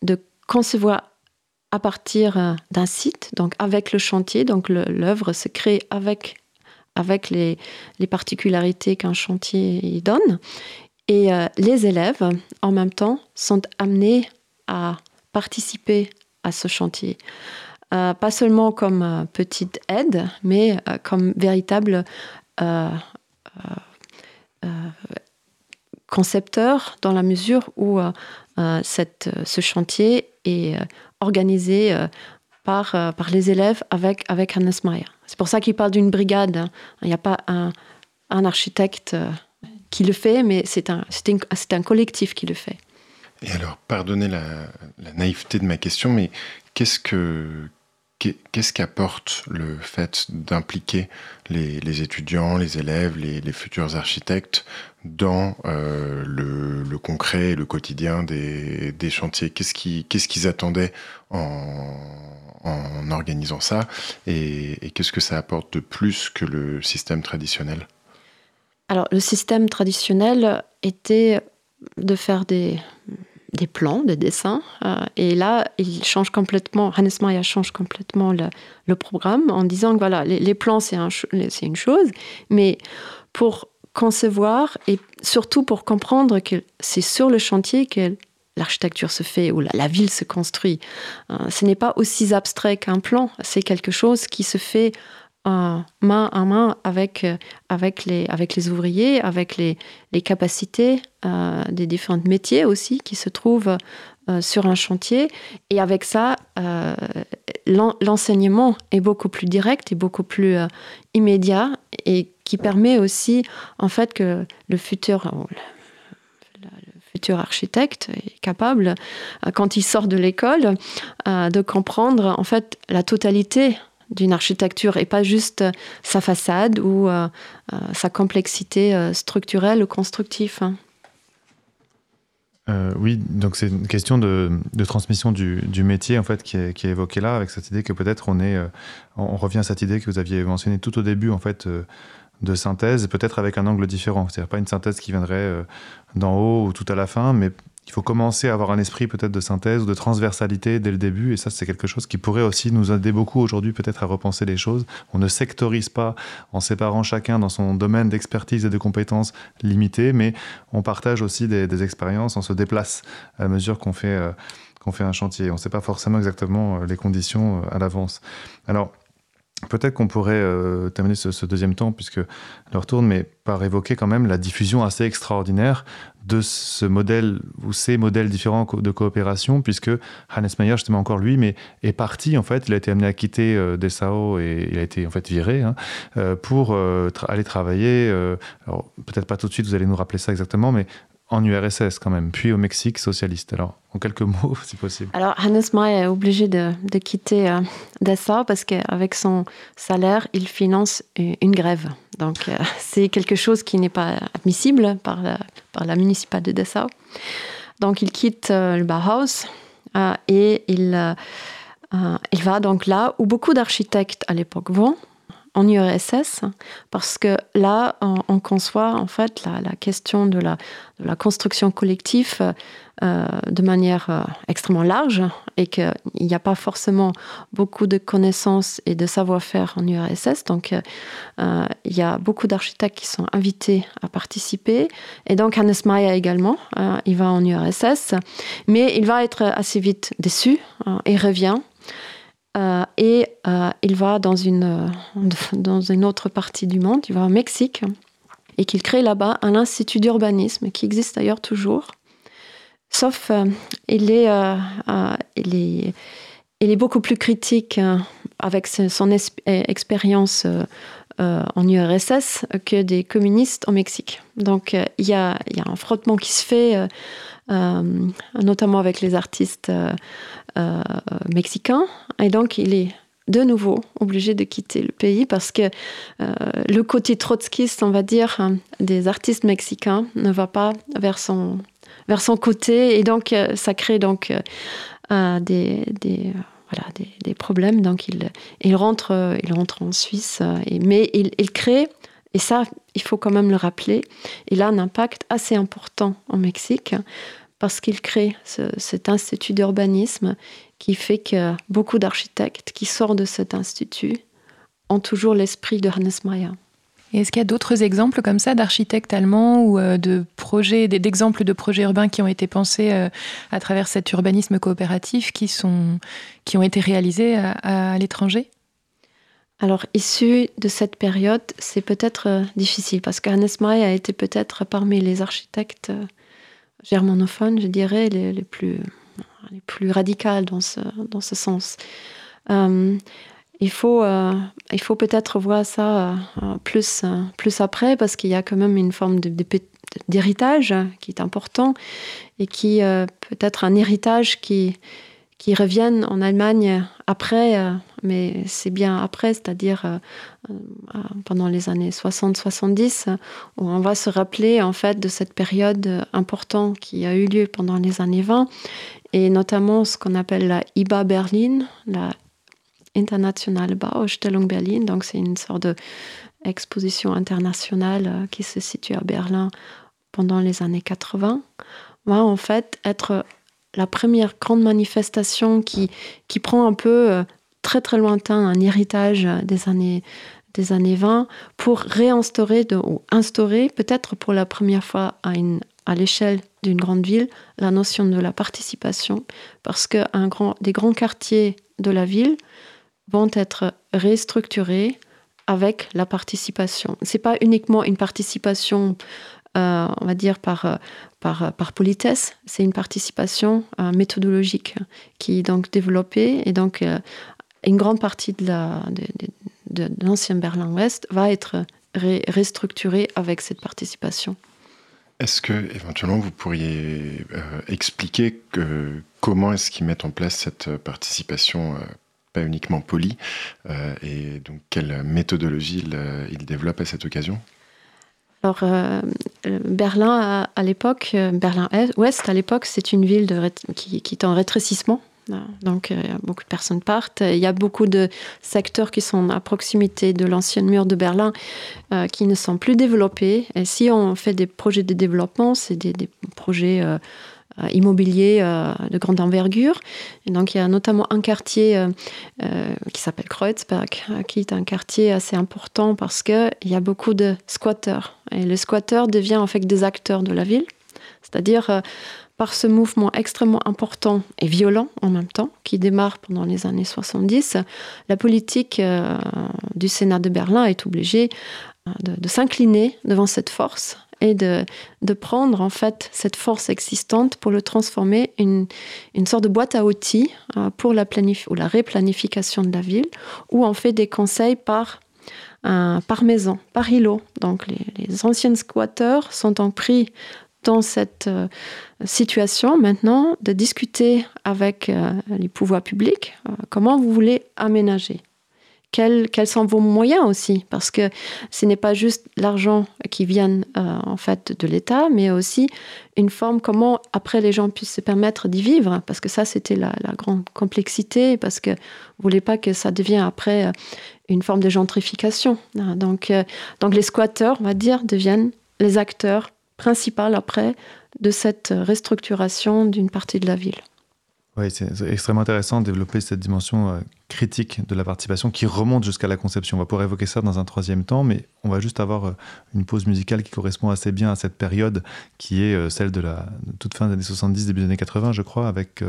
de concevoir à partir euh, d'un site, donc avec le chantier, donc l'œuvre se crée avec, avec les, particularités qu'un chantier y donne. Et les élèves, en même temps, sont amenés à participer à ce chantier. pas seulement comme petite aide, mais comme véritable concepteur dans la mesure où ce chantier est organisé par, par les élèves avec, avec Hannes Meyer. C'est pour ça qu'il parle d'une brigade. Hein. Il n'y a pas un, un architecte qui le fait, mais c'est un, c'est un collectif qui le fait. Et alors, pardonnez la naïveté de ma question, mais qu'est-ce que, Qu'est-ce qu'apporte le fait d'impliquer les, étudiants, les élèves, les, futurs architectes dans euh, le, concret, le quotidien des, chantiers? Qu'est-ce qu'ils attendaient en, organisant ça? Et, qu'est-ce que ça apporte de plus que le système traditionnel? Alors, le système traditionnel était de faire des, des plans, des dessins. Euh, et là, il change complètement, Hannes Meyer change complètement le, programme en disant que voilà, les, plans, c'est un, une chose, mais pour concevoir et surtout pour comprendre que c'est sur le chantier que l'architecture se fait ou la, ville se construit. Euh, ce n'est pas aussi abstrait qu'un plan, c'est quelque chose qui se fait main à main avec, euh, avec, les, avec les ouvriers, avec les, les capacités euh, des différents métiers aussi qui se trouvent euh, sur un chantier. Et avec ça, l'enseignement est beaucoup plus direct et beaucoup plus immédiat et qui permet aussi en fait que le futur... le futur architecte est capable, quand il sort de l'école, de comprendre en fait la totalité d'une architecture et pas juste euh, sa façade ou euh, euh, sa complexité structurelle ou constructive. Hein. oui, donc c'est une question de, transmission du, métier en fait qui est, qui évoquée là avec cette idée que peut-être on est, on revient à cette idée que vous aviez mentionnée tout au début en fait de synthèse, peut-être avec un angle différent. C'est-à-dire pas une synthèse qui viendrait d'en haut ou tout à la fin, mais il faut commencer à avoir un esprit peut-être de synthèse ou de transversalité dès le début. Et ça, c'est quelque chose qui pourrait aussi nous aider beaucoup aujourd'hui peut-être à repenser les choses. On ne sectorise pas en séparant chacun dans son domaine d'expertise et de compétences limitées, mais on partage aussi des, expériences, on se déplace à mesure qu'on fait, euh, qu'on fait un chantier. On ne sait pas forcément exactement euh, les conditions euh, à l'avance. Alors, Peut-être qu'on pourrait euh, terminer ce, deuxième temps, puisque leur tourne, mais par évoquer quand même la diffusion assez extraordinaire de ce modèle ou ces modèles différents de coopération, puisque Hannes Meyer, justement encore lui, mais est parti en fait, il a été amené à quitter euh, Dessau et il a été en fait viré hein, euh, pour aller travailler. alors peut-être pas tout de suite, vous allez nous rappeler ça exactement, mais en URSS quand même, puis au Mexique socialiste. Alors, en quelques mots, si possible. Alors, Hannes Mayer est obligé de, quitter euh, Dessau parce qu'avec son salaire, il finance une grève. Donc, euh, c'est quelque chose qui n'est pas admissible par la, municipalité de Dessau. Donc, il quitte euh, le Bauhaus et il, il va donc là où beaucoup d'architectes à l'époque vont, en URSS, parce que là, on, conçoit en fait la, question de la, construction collective euh, de manière euh, extrêmement large et qu'il n'y a pas forcément beaucoup de connaissances et de savoir-faire en URSS. Donc, euh, il y a beaucoup d'architectes qui sont invités à participer. Et donc, Hannes Mayer également, il va en URSS, mais il va être assez vite déçu et revient. Euh, et euh, il va dans une, euh, dans une autre partie du monde, il va au Mexique, et qu'il crée là-bas un institut d'urbanisme qui existe d'ailleurs toujours. Sauf, il, est, il, est, il est beaucoup plus critique avec son expérience en URSS que des communistes au Mexique. Donc il y, a, il y a un frottement qui se fait, notamment avec les artistes euh, mexicain. Et donc, il est de nouveau obligé de quitter le pays parce que euh, le côté trotskiste, on va dire, des artistes mexicains ne va pas vers son, côté. Et donc, euh, ça crée donc des voilà, des, des, problèmes. Donc, il, il, rentre, il rentre en Suisse, et, mais il, il, crée, et ça, il faut quand même le rappeler, il a un impact assez important en Mexique parce qu'il crée cet institut d'urbanisme qui fait que beaucoup d'architectes qui sortent de cet institut ont toujours l'esprit de Hannes Est-ce qu'il y a d'autres exemples comme ça d'architectes allemands ou euh, de projets, d'exemples de projets urbains qui ont été pensés euh, à travers cet urbanisme coopératif qui, sont, qui ont été réalisés à, l'étranger? Alors, issu de cette période, c'est peut-être euh, difficile parce que Hannes Mayer a été peut-être parmi les architectes germanophones, je dirais, les, plus, les plus radicales dans ce, dans ce sens. Il faut, euh, faut peut-être voir ça euh, plus, plus après parce qu'il y a quand même une forme d'héritage qui est important et qui peut être un héritage qui, qui en Allemagne après, euh, mais c'est bien après, c'est-à-dire euh, euh, pendant les années 60-70, où on va se rappeler en fait de cette période importante qui a eu lieu pendant les années 20, et notamment ce qu'on appelle la IBA Berlin, la Internationale Bauausstellung Berlin, donc c'est une sorte d'exposition internationale qui se situe à Berlin pendant les années 80, va en fait être la première grande manifestation qui, qui prend un peu euh, très très lointain un héritage des années, des années 20 pour réinstaurer ou instaurer peut-être pour la première fois à, à l'échelle d'une grande ville la notion de la participation. Parce que un grand, des grands quartiers de la ville vont être restructurés avec la participation. C'est pas uniquement une participation euh, on va dire, par, euh, par, euh, par politesse. C'est une participation méthodologique qui est donc développée et donc une grande partie de, la, de, l'ancien Berlin-Ouest va être restructurée avec cette participation. Est-ce que éventuellement vous pourriez expliquer que, comment est-ce qu'ils mettent en place cette participation pas uniquement polie et donc quelle méthodologie ils développent à cette occasion? Alors, euh, Berlin, à, l'époque, euh, Berlin-Ouest, à l'époque, c'est une ville qui, est en rétrécissement. Donc, euh, beaucoup de personnes partent. Il y a beaucoup de secteurs qui sont à proximité de l'ancienne mur de Berlin qui ne sont plus développés. Et si on fait des projets de développement, c'est des, projets immobilier de grande envergure. Et donc il y a notamment un quartier qui s'appelle Kreuzberg, qui est un quartier assez important parce qu'il y a beaucoup de squatteurs. Et les squatteurs deviennent en fait des acteurs de la ville. C'est-à-dire par ce mouvement extrêmement important et violent en même temps, qui démarre pendant les années 70, la politique euh, du Sénat de Berlin est obligée euh, de, s'incliner devant cette force et de, prendre en fait cette force existante pour le transformer une, une, sorte de boîte à outils euh, pour la, ou la réplanification de la ville, où on fait des conseils par par maison, par îlot. Donc les, les anciens squatteurs sont donc pris dans cette euh, situation maintenant de discuter avec euh, les pouvoirs publics euh, comment vous voulez aménager. Quels, sont vos moyens aussi? Parce que ce n'est pas juste l'argent qui vient en fait de l'État, mais aussi une forme comment après les gens puissent se permettre d'y vivre. Parce que ça, c'était la, grande complexité, parce que vous voulez pas que ça devienne après une forme de gentrification. Donc, donc les squatteurs, on va dire, deviennent les acteurs principal après de cette restructuration d'une partie de la ville. Oui, c'est extrêmement intéressant de développer cette dimension euh, critique de la participation qui remonte jusqu'à la conception. On va pouvoir évoquer ça dans un troisième temps, mais on va juste avoir euh, une pause musicale qui correspond assez bien à cette période qui est euh, celle de la toute fin des années 70, début des années 80, je crois, avec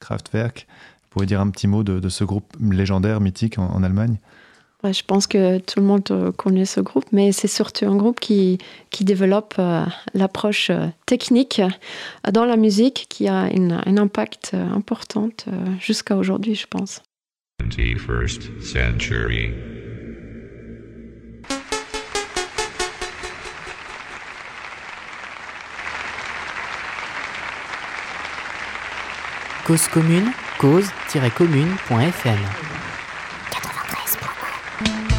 Kraftwerk. Vous pouvez dire un petit mot de, ce groupe légendaire, mythique en Allemagne? Je pense que tout le monde euh, connaît ce groupe, mais c'est surtout un groupe qui, qui développe euh, l'approche euh, technique dans la musique qui a une, un impact important jusqu'à aujourd'hui, je pense. 21st century. Cause commune, cause-commune.fm Thank you.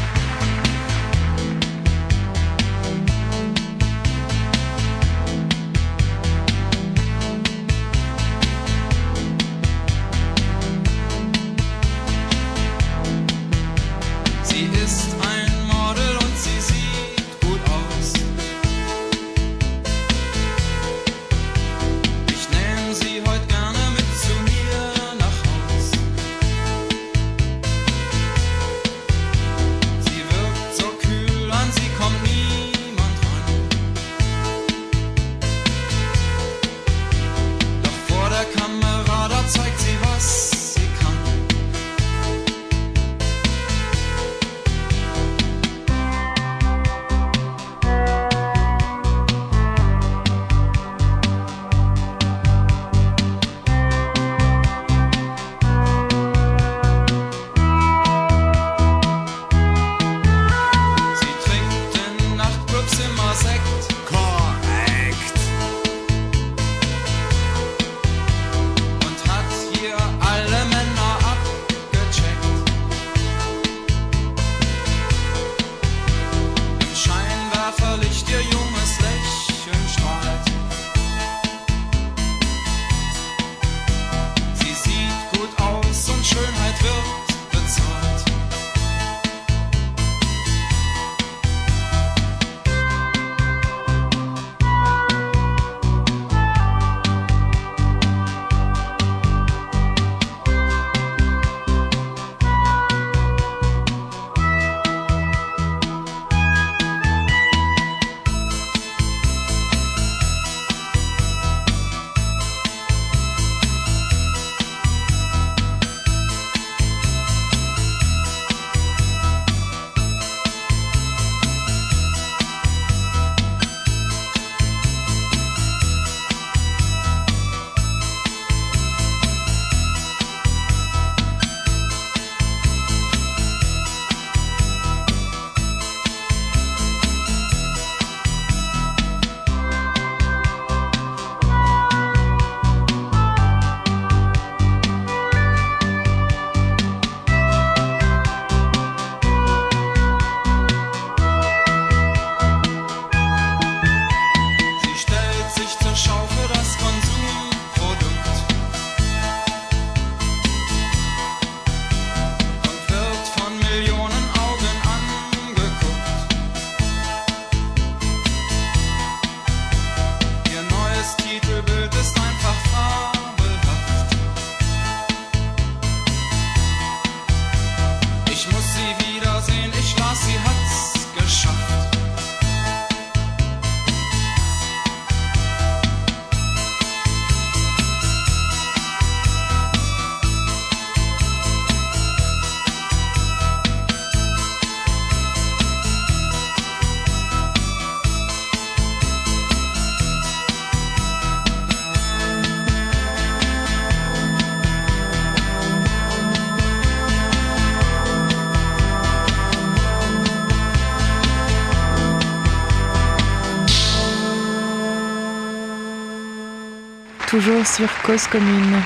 Toujours sur Cause Commune.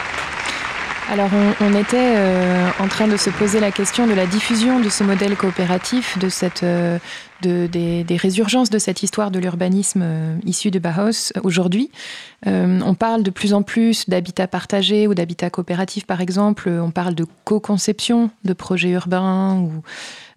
Alors on, était euh, en train de se poser la question de la diffusion de ce modèle coopératif, de cette, euh, des, résurgences de cette histoire de l'urbanisme euh, issu de Bauhaus aujourd'hui. on parle de plus en plus d'habitat partagé ou d'habitat coopératif par exemple. On parle de co-conception de projets urbains ou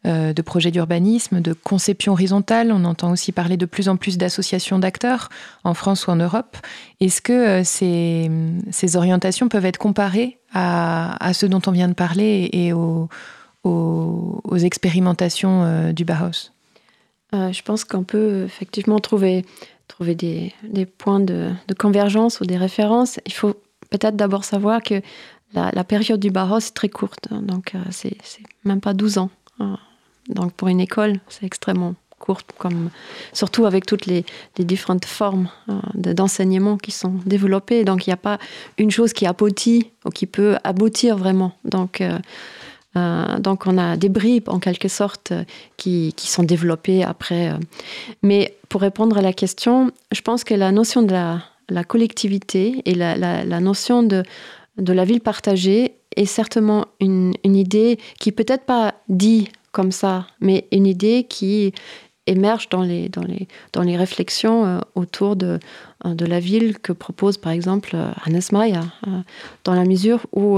de projets d'urbanisme, de conception horizontale. On entend aussi parler de plus en plus d'associations d'acteurs en France ou en Europe. Est-ce que ces, ces orientations peuvent être comparées à, ce dont on vient de parler et aux, expérimentations euh, du Bauhaus euh, Je pense qu'on peut effectivement trouver, des, points de, convergence ou des références. Il faut peut-être d'abord savoir que la, période du Bauhaus est très courte, donc euh, c'est même pas 12 ans. Hein. Donc pour une école, c'est extrêmement courte, comme, surtout avec toutes les, différentes formes euh, d'enseignement qui sont développées. Donc il n'y a pas une chose qui aboutit ou qui peut aboutir vraiment. Donc, euh, euh, donc on a des bribes en quelque sorte qui, sont développées après. Mais pour répondre à la question, je pense que la notion de la, collectivité et la, notion de, de la ville partagée est certainement une, une idée qui peut-être pas dit comme ça, mais une idée qui émerge dans les, dans les, dans les réflexions euh, autour de, euh, de la ville que propose par exemple euh, Hannes Meyer, dans la mesure où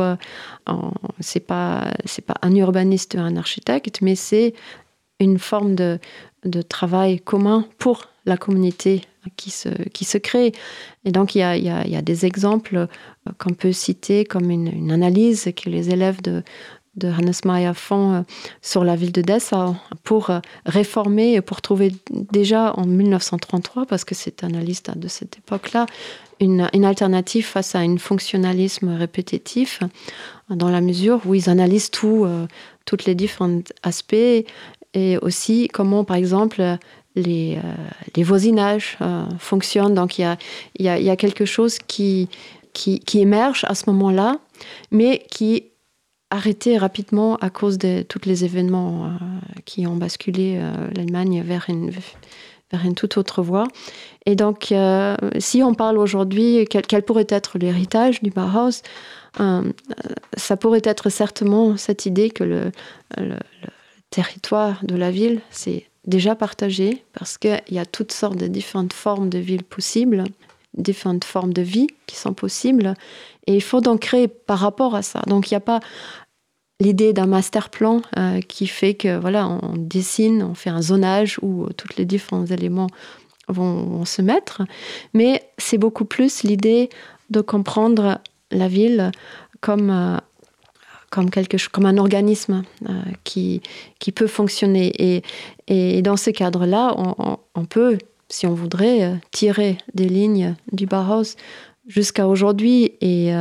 c'est pas pas un urbaniste, un architecte, mais c'est une forme de, de travail commun pour la communauté qui se, qui se crée. Et donc, il y a, y a, y a des exemples qu'on peut citer comme une, une, analyse que les élèves de, de Hannes Meyer font euh, sur la ville de Dessau pour euh, réformer et pour trouver déjà en 1933, parce que c'est analyste de cette époque-là, une, une, alternative face à un fonctionnalisme répétitif, dans la mesure où ils analysent tout, euh, tous les différents aspects et aussi comment, par exemple, les, les voisinages fonctionnent. Donc il y a, y, y a, quelque chose qui, qui émerge à ce moment-là, mais qui arrêté rapidement à cause de tous les événements euh, qui ont basculé euh, l'Allemagne vers une, toute autre voie. Et donc, euh, si on parle aujourd'hui, quel, pourrait être l'héritage du Bauhaus Ça pourrait être certainement cette idée que le territoire de la ville, c'est déjà partagé parce qu'il y a toutes sortes de différentes formes de villes possibles, différentes formes de vie qui sont possibles. Et il faut donc créer par rapport à ça. Donc il n'y a pas l'idée d'un master plan euh, qui fait que voilà, on dessine, on fait un zonage où tous les différents éléments vont, se mettre, mais c'est beaucoup plus l'idée de comprendre la ville comme euh, comme quelque comme un organisme euh, qui qui peut fonctionner. Et, et dans ce cadre-là, on, on, peut, si on voudrait, euh, tirer des lignes du Bauhaus jusqu'à aujourd'hui. Et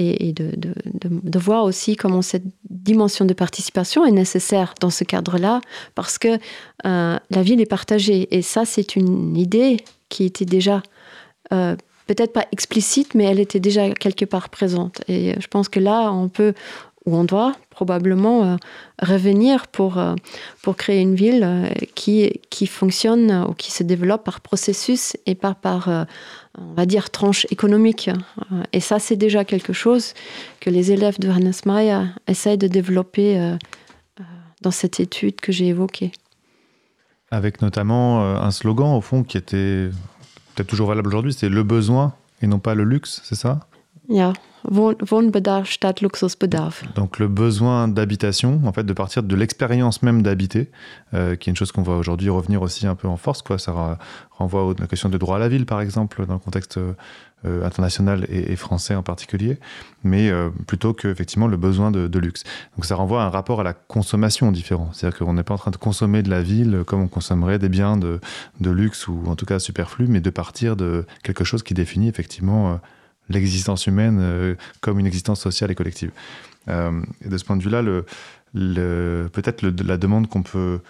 et, de, de, de, voir aussi comment cette dimension de participation est nécessaire dans ce cadre-là, parce que euh, la ville est partagée. Et ça, c'est une idée qui était déjà euh, peut-être pas explicite, mais elle était déjà quelque part présente. Et je pense que là, on peut, ou on doit probablement euh, revenir pour, pour créer une ville qui, qui fonctionne ou qui se développe par processus et pas par, on va dire, tranche économique. Euh, et ça, c'est déjà quelque chose que les élèves de Hannes Meyer essayent de développer euh, euh, dans cette étude que j'ai évoquée. Avec notamment un slogan, au fond, qui était peut-être toujours valable aujourd'hui, c'est le besoin et non pas le luxe, c'est ça? Ja, Donc le besoin d'habitation, en fait, de partir de l'expérience même d'habiter, euh, qui est une chose qu'on va aujourd'hui revenir aussi un peu en force. Quoi. Ça renvoie à la question de droit à la ville, par exemple, dans le contexte euh, international et, français en particulier, mais euh, plutôt que effectivement le besoin de, luxe. Donc ça renvoie à un rapport à la consommation différent. C'est-à-dire qu'on n'est pas en train de consommer de la ville comme on consommerait des biens de, luxe ou en tout cas superflus, mais de partir de quelque chose qui définit effectivement l'existence humaine euh, comme une existence sociale et collective. Euh, et de ce point de vue-là, peut-être la demande qu'on peut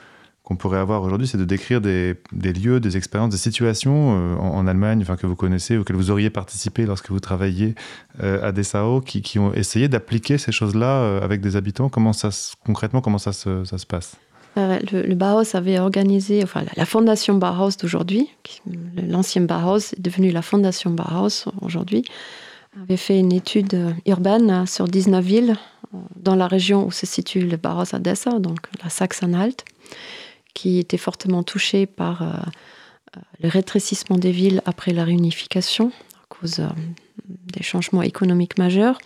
qu'on pourrait avoir aujourd'hui, c'est de décrire des, lieux, des expériences, des situations euh, en, Allemagne, enfin que vous connaissez que vous auriez participé lorsque vous travailliez à Dessau, qui, qui ont essayé d'appliquer ces choses-là avec des habitants. Comment ça concrètement comment ça se, ça se passe? Le, Bauhaus avait organisé, enfin la, fondation Bauhaus d'aujourd'hui, l'ancien Bauhaus est devenu la fondation Bauhaus aujourd'hui, avait fait une étude urbaine sur 19 villes dans la région où se situe le Bauhaus Dessau, donc la Saxe-Anhalt, qui était fortement touchée par le rétrécissement des villes après la réunification à cause des changements économiques majeurs.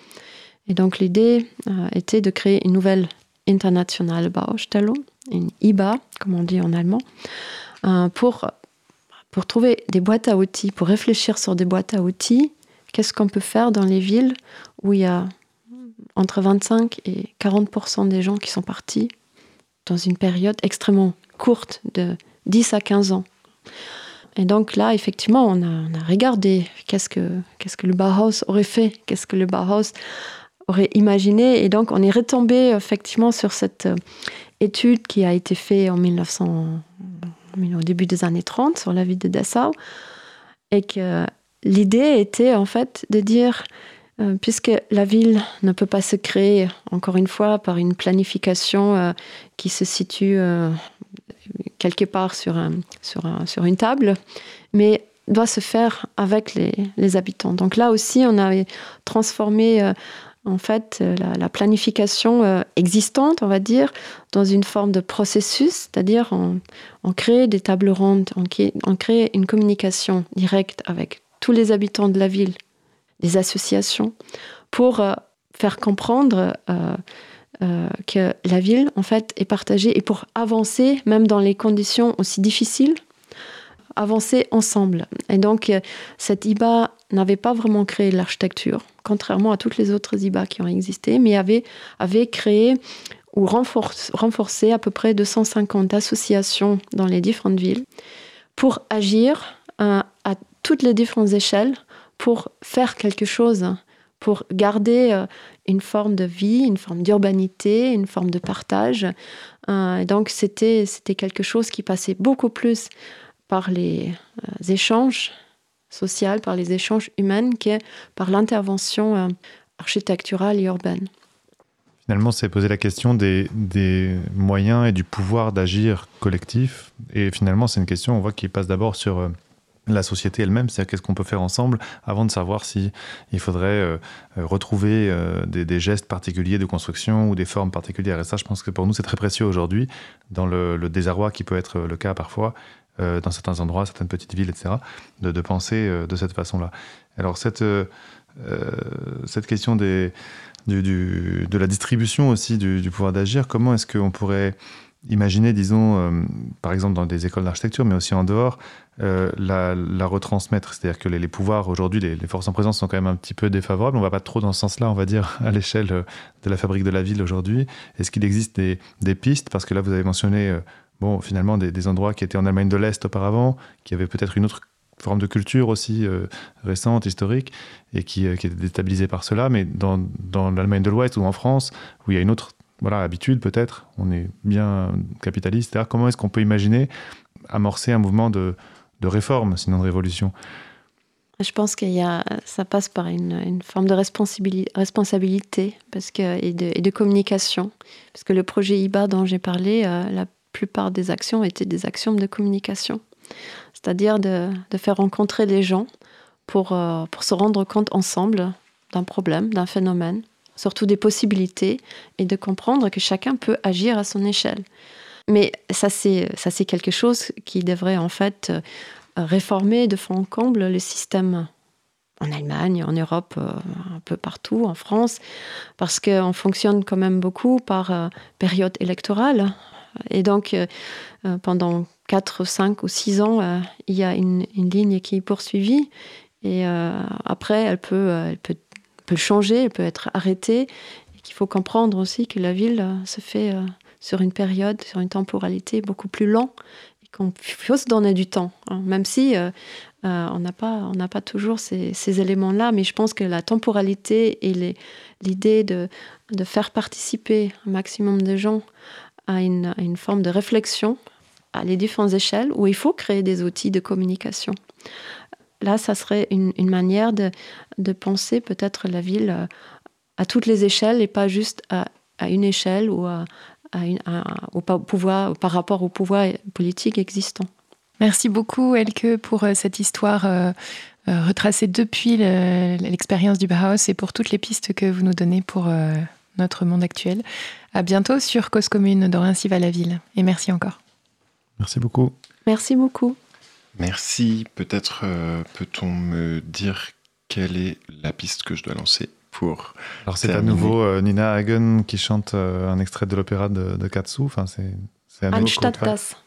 Et donc l'idée était de créer une nouvelle internationale Baustellung, une IBA, comme on dit en allemand, euh, pour, pour trouver des boîtes à outils, pour réfléchir sur des boîtes à outils. Qu'est-ce qu'on peut faire dans les villes où il y a entre 25 et 40% des gens qui sont partis dans une période extrêmement courte de 10 à 15 ans? Et donc là, effectivement, on a, on a regardé qu'est-ce que, qu'est-ce que le Bauhaus aurait fait, qu'est-ce que le Bauhaus aurait imaginé. Et donc, on est retombé effectivement sur cette euh, étude qui a été faite en 1900, au début des années 30 sur la ville de Dessau. Et que l'idée était en fait de dire, euh, puisque la ville ne peut pas se créer, encore une fois, par une planification euh, qui se situe quelque part sur, un, sur, un, sur une table, mais doit se faire avec les, les, habitants. Donc là aussi, on avait transformé en fait euh, la, planification euh, existante, on va dire, dans une forme de processus, c'est-à-dire on, crée des tables rondes, on, crée une communication directe avec tous les habitants de la ville, des associations, pour euh, faire comprendre que la ville, en fait, est partagée et pour avancer, même dans les conditions aussi difficiles, avancer ensemble. Et donc, cette IBA n'avait pas vraiment créé l'architecture contrairement à toutes les autres IBA qui ont existé, mais avait, avait créé ou renforcé à peu près 250 associations dans les différentes villes pour agir euh, à toutes les différentes échelles, pour faire quelque chose, pour garder euh, une forme de vie, une forme d'urbanité, une forme de partage. Euh, donc c'était quelque chose qui passait beaucoup plus par les échanges sociale, par les échanges humains, que par l'intervention euh, architecturale et urbaine. Finalement, c'est poser la question des, moyens et du pouvoir d'agir collectif. Et finalement, c'est une question, on voit, qui passe d'abord sur euh, la société elle-même, c'est-à-dire qu'est-ce qu'on peut faire ensemble avant de savoir si il faudrait euh, retrouver des, gestes particuliers de construction ou des formes particulières. Et ça, je pense que pour nous, c'est très précieux aujourd'hui, dans le, le, désarroi qui peut être le cas parfois, euh, dans certains endroits, certaines petites villes, etc., de, penser euh, de cette façon-là. Alors cette, euh, cette question des, du, du, de la distribution aussi du, du pouvoir d'agir, comment est-ce qu'on pourrait imaginer, disons, par exemple dans des écoles d'architecture, mais aussi en dehors, la, la, retransmettre? C'est-à-dire que les, les pouvoirs, aujourd'hui, les, les, forces en présence sont quand même un petit peu défavorables. On ne va pas trop dans ce sens-là, on va dire, à l'échelle de la fabrique de la ville aujourd'hui. Est-ce qu'il existe des, des, pistes? Parce que là, vous avez mentionné bon, finalement, des, endroits qui étaient en Allemagne de l'Est auparavant, qui avaient peut-être une autre forme de culture aussi euh, récente, historique, et qui, euh, qui étaient déstabilisés par cela. Mais dans, dans l'Allemagne de l'Ouest ou en France, où il y a une autre voilà, habitude peut-être, on est bien capitaliste, comment est-ce qu'on peut imaginer amorcer un mouvement de, de réforme, sinon de révolution? Je pense que ça passe par une, forme de responsabilité parce que, et, de, communication. Parce que le projet IBA dont j'ai parlé, euh, plupart des actions étaient des actions de communication, c'est-à-dire de, faire rencontrer les gens pour, euh, pour se rendre compte ensemble d'un problème, d'un phénomène, surtout des possibilités, et de comprendre que chacun peut agir à son échelle. Mais ça, c'est quelque chose qui devrait en fait euh, réformer de fond en comble le système en Allemagne, en Europe, euh, un peu partout, en France, parce qu'on fonctionne quand même beaucoup par période électorale. Et donc, euh, euh, pendant 4, 5 ou 6 ans, euh, il y a une, ligne qui est poursuivie. Et après, elle peut, elle peut, peut, changer, elle peut être arrêtée. Et qu'il faut comprendre aussi que la ville se fait sur une période, sur une temporalité beaucoup plus longue. Et qu'on faut se donner du temps. Hein. même si on n'a pas, pas toujours ces, éléments-là. Mais je pense que la temporalité et l'idée de faire participer un maximum de gens à une, une, forme de réflexion à les différentes échelles où il faut créer des outils de communication. Là, ça serait une, une manière de, de penser peut-être la ville euh, à toutes les échelles et pas juste à, à une échelle ou à, au pouvoir, par rapport au pouvoir politique existant. Merci beaucoup, Elke, pour cette histoire retracée depuis l'expérience du Bauhaus et pour toutes les pistes que vous nous donnez pour notre monde actuel. À bientôt sur Cause Commune dans va la ville. Et merci encore. Merci beaucoup. Merci beaucoup. Merci. Peut-être euh, peut-on me dire quelle est la piste que je dois lancer pour. Alors c'est à nouveau euh, Nina Hagen qui chante euh, un extrait de l'opéra de, Katsu. Enfin, c'est.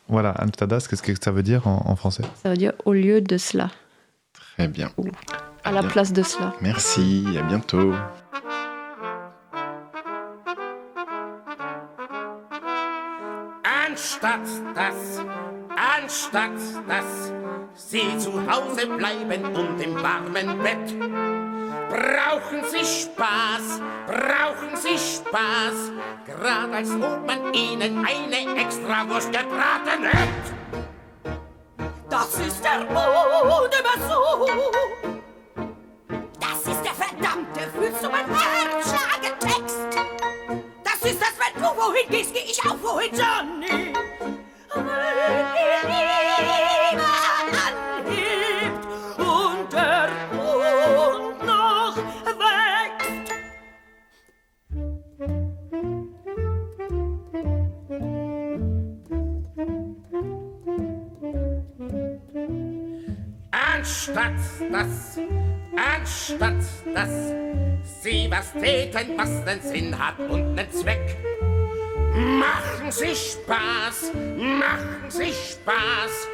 Voilà, Anstatt das, qu'est-ce que ça veut dire en, français? Ça veut dire au lieu de cela. Très bien. à, la place de cela. Merci, à bientôt. Anstatt das, anstatt dass Sie zu Hause bleiben und im warmen Bett. Brauchen Sie Spaß, brauchen Sie Spaß, gerade als ob man Ihnen eine Extrawurst gebraten hätte. Das ist der Modebesuch. Wohin gehst, geh ich auch wohin, Johnny. Anstatt das, anstatt das, sie was täten, was nen Sinn hat und nen Zweck. Machen Sie Spaß, machen Sie Spaß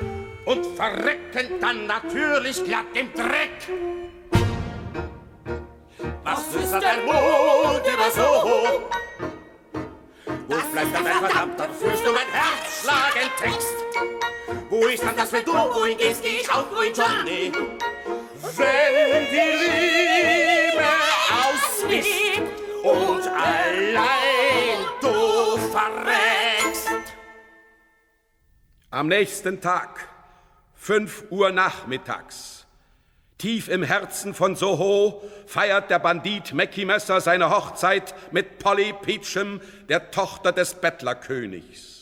und verrecken dann natürlich glatt im Dreck. Was ist der Mond über so? Wo bleibt dann dein verdammter, fühlst du mein Herz schlagen Text? Wo ist dann das, wenn du wohin gehst, geh ich auch wohin, Johnny? Wenn die Liebe aus ist und allein verreckst. Am nächsten Tag, 5 Uhr nachmittags, tief im Herzen von Soho, feiert der Bandit Mackie Messer seine Hochzeit mit Polly Peachum, der Tochter des Bettlerkönigs.